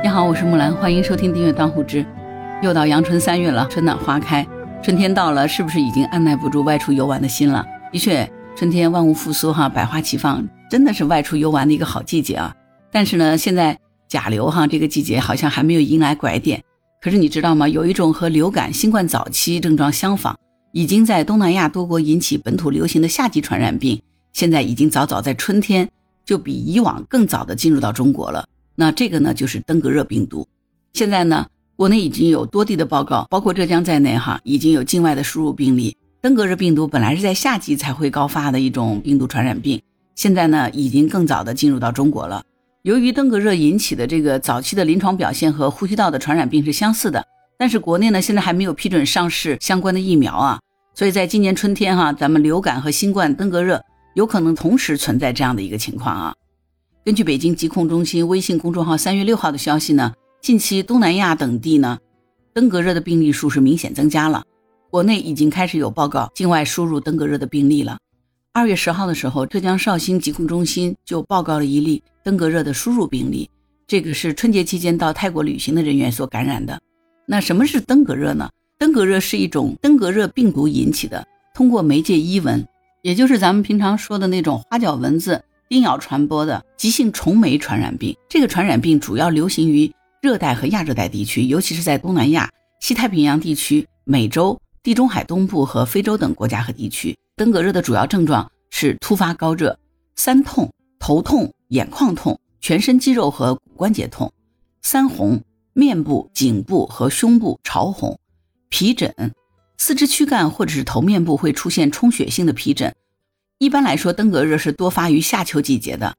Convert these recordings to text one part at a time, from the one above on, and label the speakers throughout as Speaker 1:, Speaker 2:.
Speaker 1: 你好，我是木兰，欢迎收听订阅《当户知》。又到阳春三月了，春暖花开，春天到了，是不是已经按耐不住外出游玩的心了？的确，春天万物复苏，哈，百花齐放，真的是外出游玩的一个好季节啊。但是呢，现在甲流哈这个季节好像还没有迎来拐点。可是你知道吗？有一种和流感、新冠早期症状相仿，已经在东南亚多国引起本土流行的夏季传染病，现在已经早早在春天就比以往更早的进入到中国了。那这个呢，就是登革热病毒。现在呢，国内已经有多地的报告，包括浙江在内，哈，已经有境外的输入病例。登革热病毒本来是在夏季才会高发的一种病毒传染病，现在呢，已经更早的进入到中国了。由于登革热引起的这个早期的临床表现和呼吸道的传染病是相似的，但是国内呢，现在还没有批准上市相关的疫苗啊，所以在今年春天哈，咱们流感和新冠、登革热有可能同时存在这样的一个情况啊。根据北京疾控中心微信公众号三月六号的消息呢，近期东南亚等地呢，登革热的病例数是明显增加了。国内已经开始有报告境外输入登革热的病例了。二月十号的时候，浙江绍兴疾控中心就报告了一例登革热的输入病例，这个是春节期间到泰国旅行的人员所感染的。那什么是登革热呢？登革热是一种登革热病毒引起的，通过媒介伊蚊，也就是咱们平常说的那种花脚蚊子。叮咬传播的急性虫媒传染病，这个传染病主要流行于热带和亚热带地区，尤其是在东南亚、西太平洋地区、美洲、地中海东部和非洲等国家和地区。登革热的主要症状是突发高热、三痛、头痛、眼眶痛、全身肌肉和骨关节痛、三红、面部、颈部和胸部潮红、皮疹、四肢躯干或者是头面部会出现充血性的皮疹。一般来说，登革热是多发于夏秋季节的，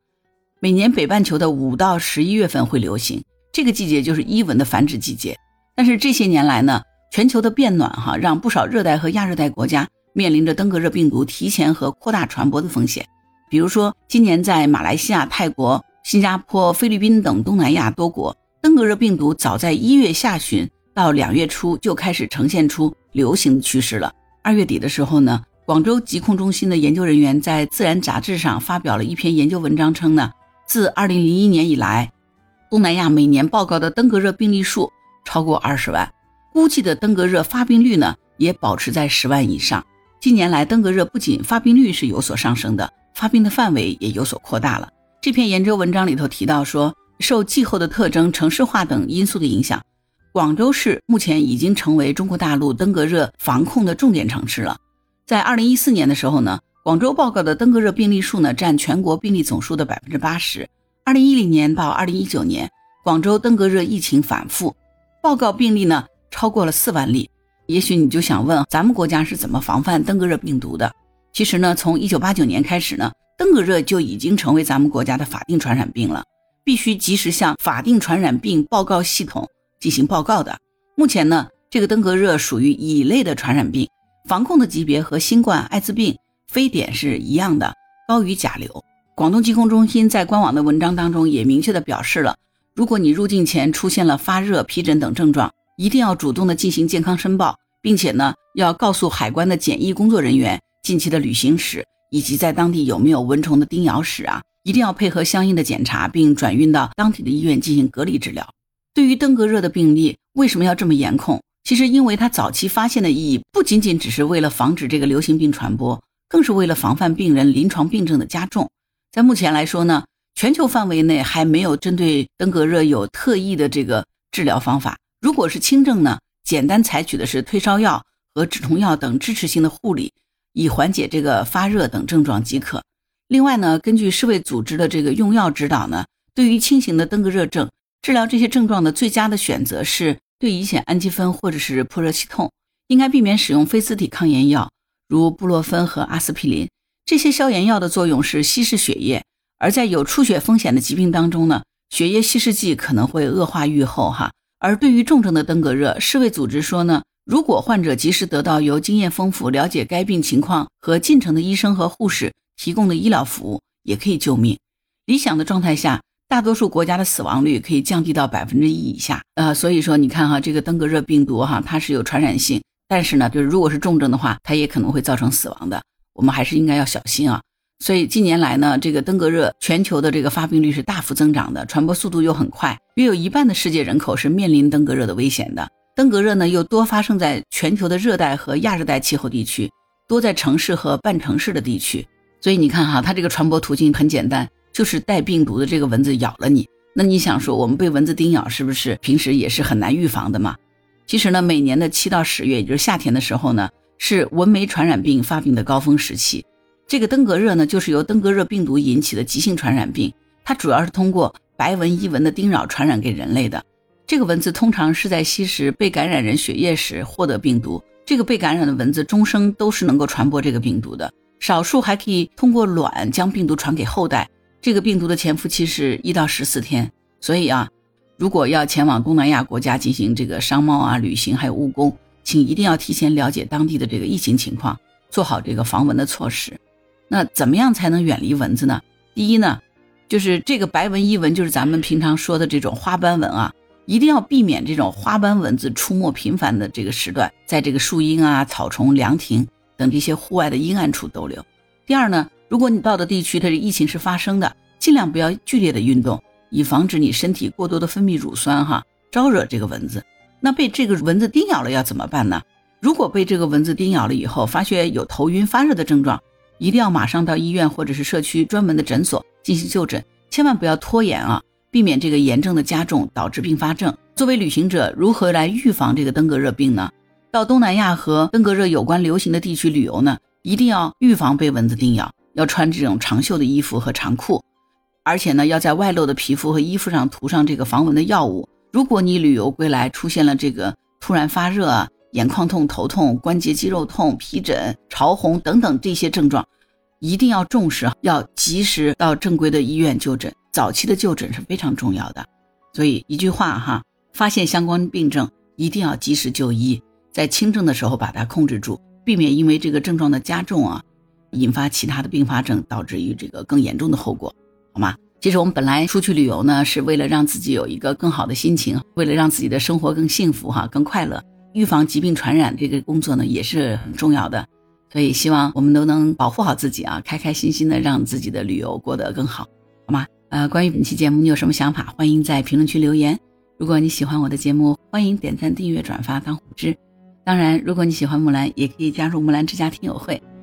Speaker 1: 每年北半球的五到十一月份会流行，这个季节就是伊蚊的繁殖季节。但是这些年来呢，全球的变暖哈，让不少热带和亚热带国家面临着登革热病毒提前和扩大传播的风险。比如说，今年在马来西亚、泰国、新加坡、菲律宾等东南亚多国，登革热病毒早在一月下旬到两月初就开始呈现出流行的趋势了。二月底的时候呢。广州疾控中心的研究人员在《自然》杂志上发表了一篇研究文章，称呢，自2001年以来，东南亚每年报告的登革热病例数超过二十万，估计的登革热发病率呢也保持在十万以上。近年来，登革热不仅发病率是有所上升的，发病的范围也有所扩大了。这篇研究文章里头提到说，受气候的特征、城市化等因素的影响，广州市目前已经成为中国大陆登革热防控的重点城市了。在二零一四年的时候呢，广州报告的登革热病例数呢占全国病例总数的百分之八十。二零一零年到二零一九年，广州登革热疫情反复，报告病例呢超过了四万例。也许你就想问，咱们国家是怎么防范登革热病毒的？其实呢，从一九八九年开始呢，登革热就已经成为咱们国家的法定传染病了，必须及时向法定传染病报告系统进行报告的。目前呢，这个登革热属于乙类的传染病。防控的级别和新冠、艾滋病、非典是一样的，高于甲流。广东疾控中心在官网的文章当中也明确的表示了，如果你入境前出现了发热、皮疹等症状，一定要主动的进行健康申报，并且呢，要告诉海关的检疫工作人员近期的旅行史以及在当地有没有蚊虫的叮咬史啊，一定要配合相应的检查，并转运到当地的医院进行隔离治疗。对于登革热的病例，为什么要这么严控？其实，因为它早期发现的意义不仅仅只是为了防止这个流行病传播，更是为了防范病人临床病症的加重。在目前来说呢，全球范围内还没有针对登革热有特异的这个治疗方法。如果是轻症呢，简单采取的是退烧药和止痛药等支持性的护理，以缓解这个发热等症状即可。另外呢，根据世卫组织的这个用药指导呢，对于轻型的登革热症，治疗这些症状的最佳的选择是。对乙酰氨基酚或者是扑热息痛，应该避免使用非甾体抗炎药，如布洛芬和阿司匹林。这些消炎药的作用是稀释血液，而在有出血风险的疾病当中呢，血液稀释剂可能会恶化愈后哈。而对于重症的登革热，世卫组织说呢，如果患者及时得到由经验丰富、了解该病情况和进程的医生和护士提供的医疗服务，也可以救命。理想的状态下。大多数国家的死亡率可以降低到百分之一以下，呃，所以说你看哈，这个登革热病毒哈，它是有传染性，但是呢，就是如果是重症的话，它也可能会造成死亡的，我们还是应该要小心啊。所以近年来呢，这个登革热全球的这个发病率是大幅增长的，传播速度又很快，约有一半的世界人口是面临登革热的危险的。登革热呢又多发生在全球的热带和亚热带气候地区，多在城市和半城市的地区。所以你看哈，它这个传播途径很简单，就是带病毒的这个蚊子咬了你。那你想说，我们被蚊子叮咬是不是平时也是很难预防的嘛？其实呢，每年的七到十月，也就是夏天的时候呢，是蚊媒传染病发病的高峰时期。这个登革热呢，就是由登革热病毒引起的急性传染病，它主要是通过白蚊、伊蚊的叮扰传染给人类的。这个蚊子通常是在吸食被感染人血液时获得病毒，这个被感染的蚊子终生都是能够传播这个病毒的，少数还可以通过卵将病毒传给后代。这个病毒的潜伏期是一到十四天，所以啊，如果要前往东南亚国家进行这个商贸啊、旅行还有务工，请一定要提前了解当地的这个疫情情况，做好这个防蚊的措施。那怎么样才能远离蚊子呢？第一呢，就是这个白蚊、伊蚊，就是咱们平常说的这种花斑蚊啊，一定要避免这种花斑蚊子出没频繁的这个时段，在这个树荫啊、草丛、凉亭等这些户外的阴暗处逗留。第二呢，如果你到的地区它的疫情是发生的，尽量不要剧烈的运动，以防止你身体过多的分泌乳酸哈，招惹这个蚊子。那被这个蚊子叮咬了要怎么办呢？如果被这个蚊子叮咬了以后，发觉有头晕、发热的症状。一定要马上到医院或者是社区专门的诊所进行就诊，千万不要拖延啊，避免这个炎症的加重导致并发症。作为旅行者，如何来预防这个登革热病呢？到东南亚和登革热有关流行的地区旅游呢，一定要预防被蚊子叮咬，要穿这种长袖的衣服和长裤，而且呢，要在外露的皮肤和衣服上涂上这个防蚊的药物。如果你旅游归来出现了这个突然发热。眼眶痛、头痛、关节肌肉痛、皮疹、潮红等等这些症状，一定要重视，要及时到正规的医院就诊。早期的就诊是非常重要的。所以一句话哈，发现相关病症一定要及时就医，在轻症的时候把它控制住，避免因为这个症状的加重啊，引发其他的并发症，导致于这个更严重的后果，好吗？其实我们本来出去旅游呢，是为了让自己有一个更好的心情，为了让自己的生活更幸福哈，更快乐。预防疾病传染这个工作呢也是很重要的，所以希望我们都能保护好自己啊，开开心心的让自己的旅游过得更好，好吗？呃，关于本期节目你有什么想法，欢迎在评论区留言。如果你喜欢我的节目，欢迎点赞、订阅、转发当虎知。当然，如果你喜欢木兰，也可以加入木兰之家听友会，